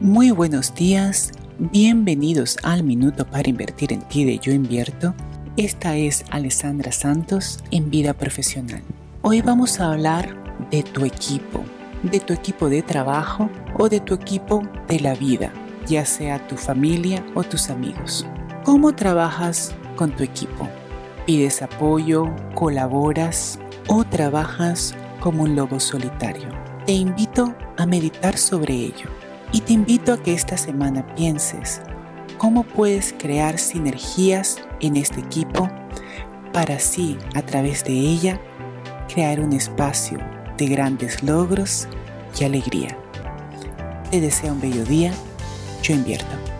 Muy buenos días, bienvenidos al Minuto para Invertir en Ti de Yo Invierto. Esta es Alessandra Santos en Vida Profesional. Hoy vamos a hablar de tu equipo, de tu equipo de trabajo o de tu equipo de la vida, ya sea tu familia o tus amigos. ¿Cómo trabajas con tu equipo? ¿Pides apoyo, colaboras o trabajas como un lobo solitario? Te invito a meditar sobre ello y te invito a que esta semana pienses cómo puedes crear sinergias en este equipo para así, a través de ella, crear un espacio de grandes logros y alegría. Te deseo un bello día. Yo invierto.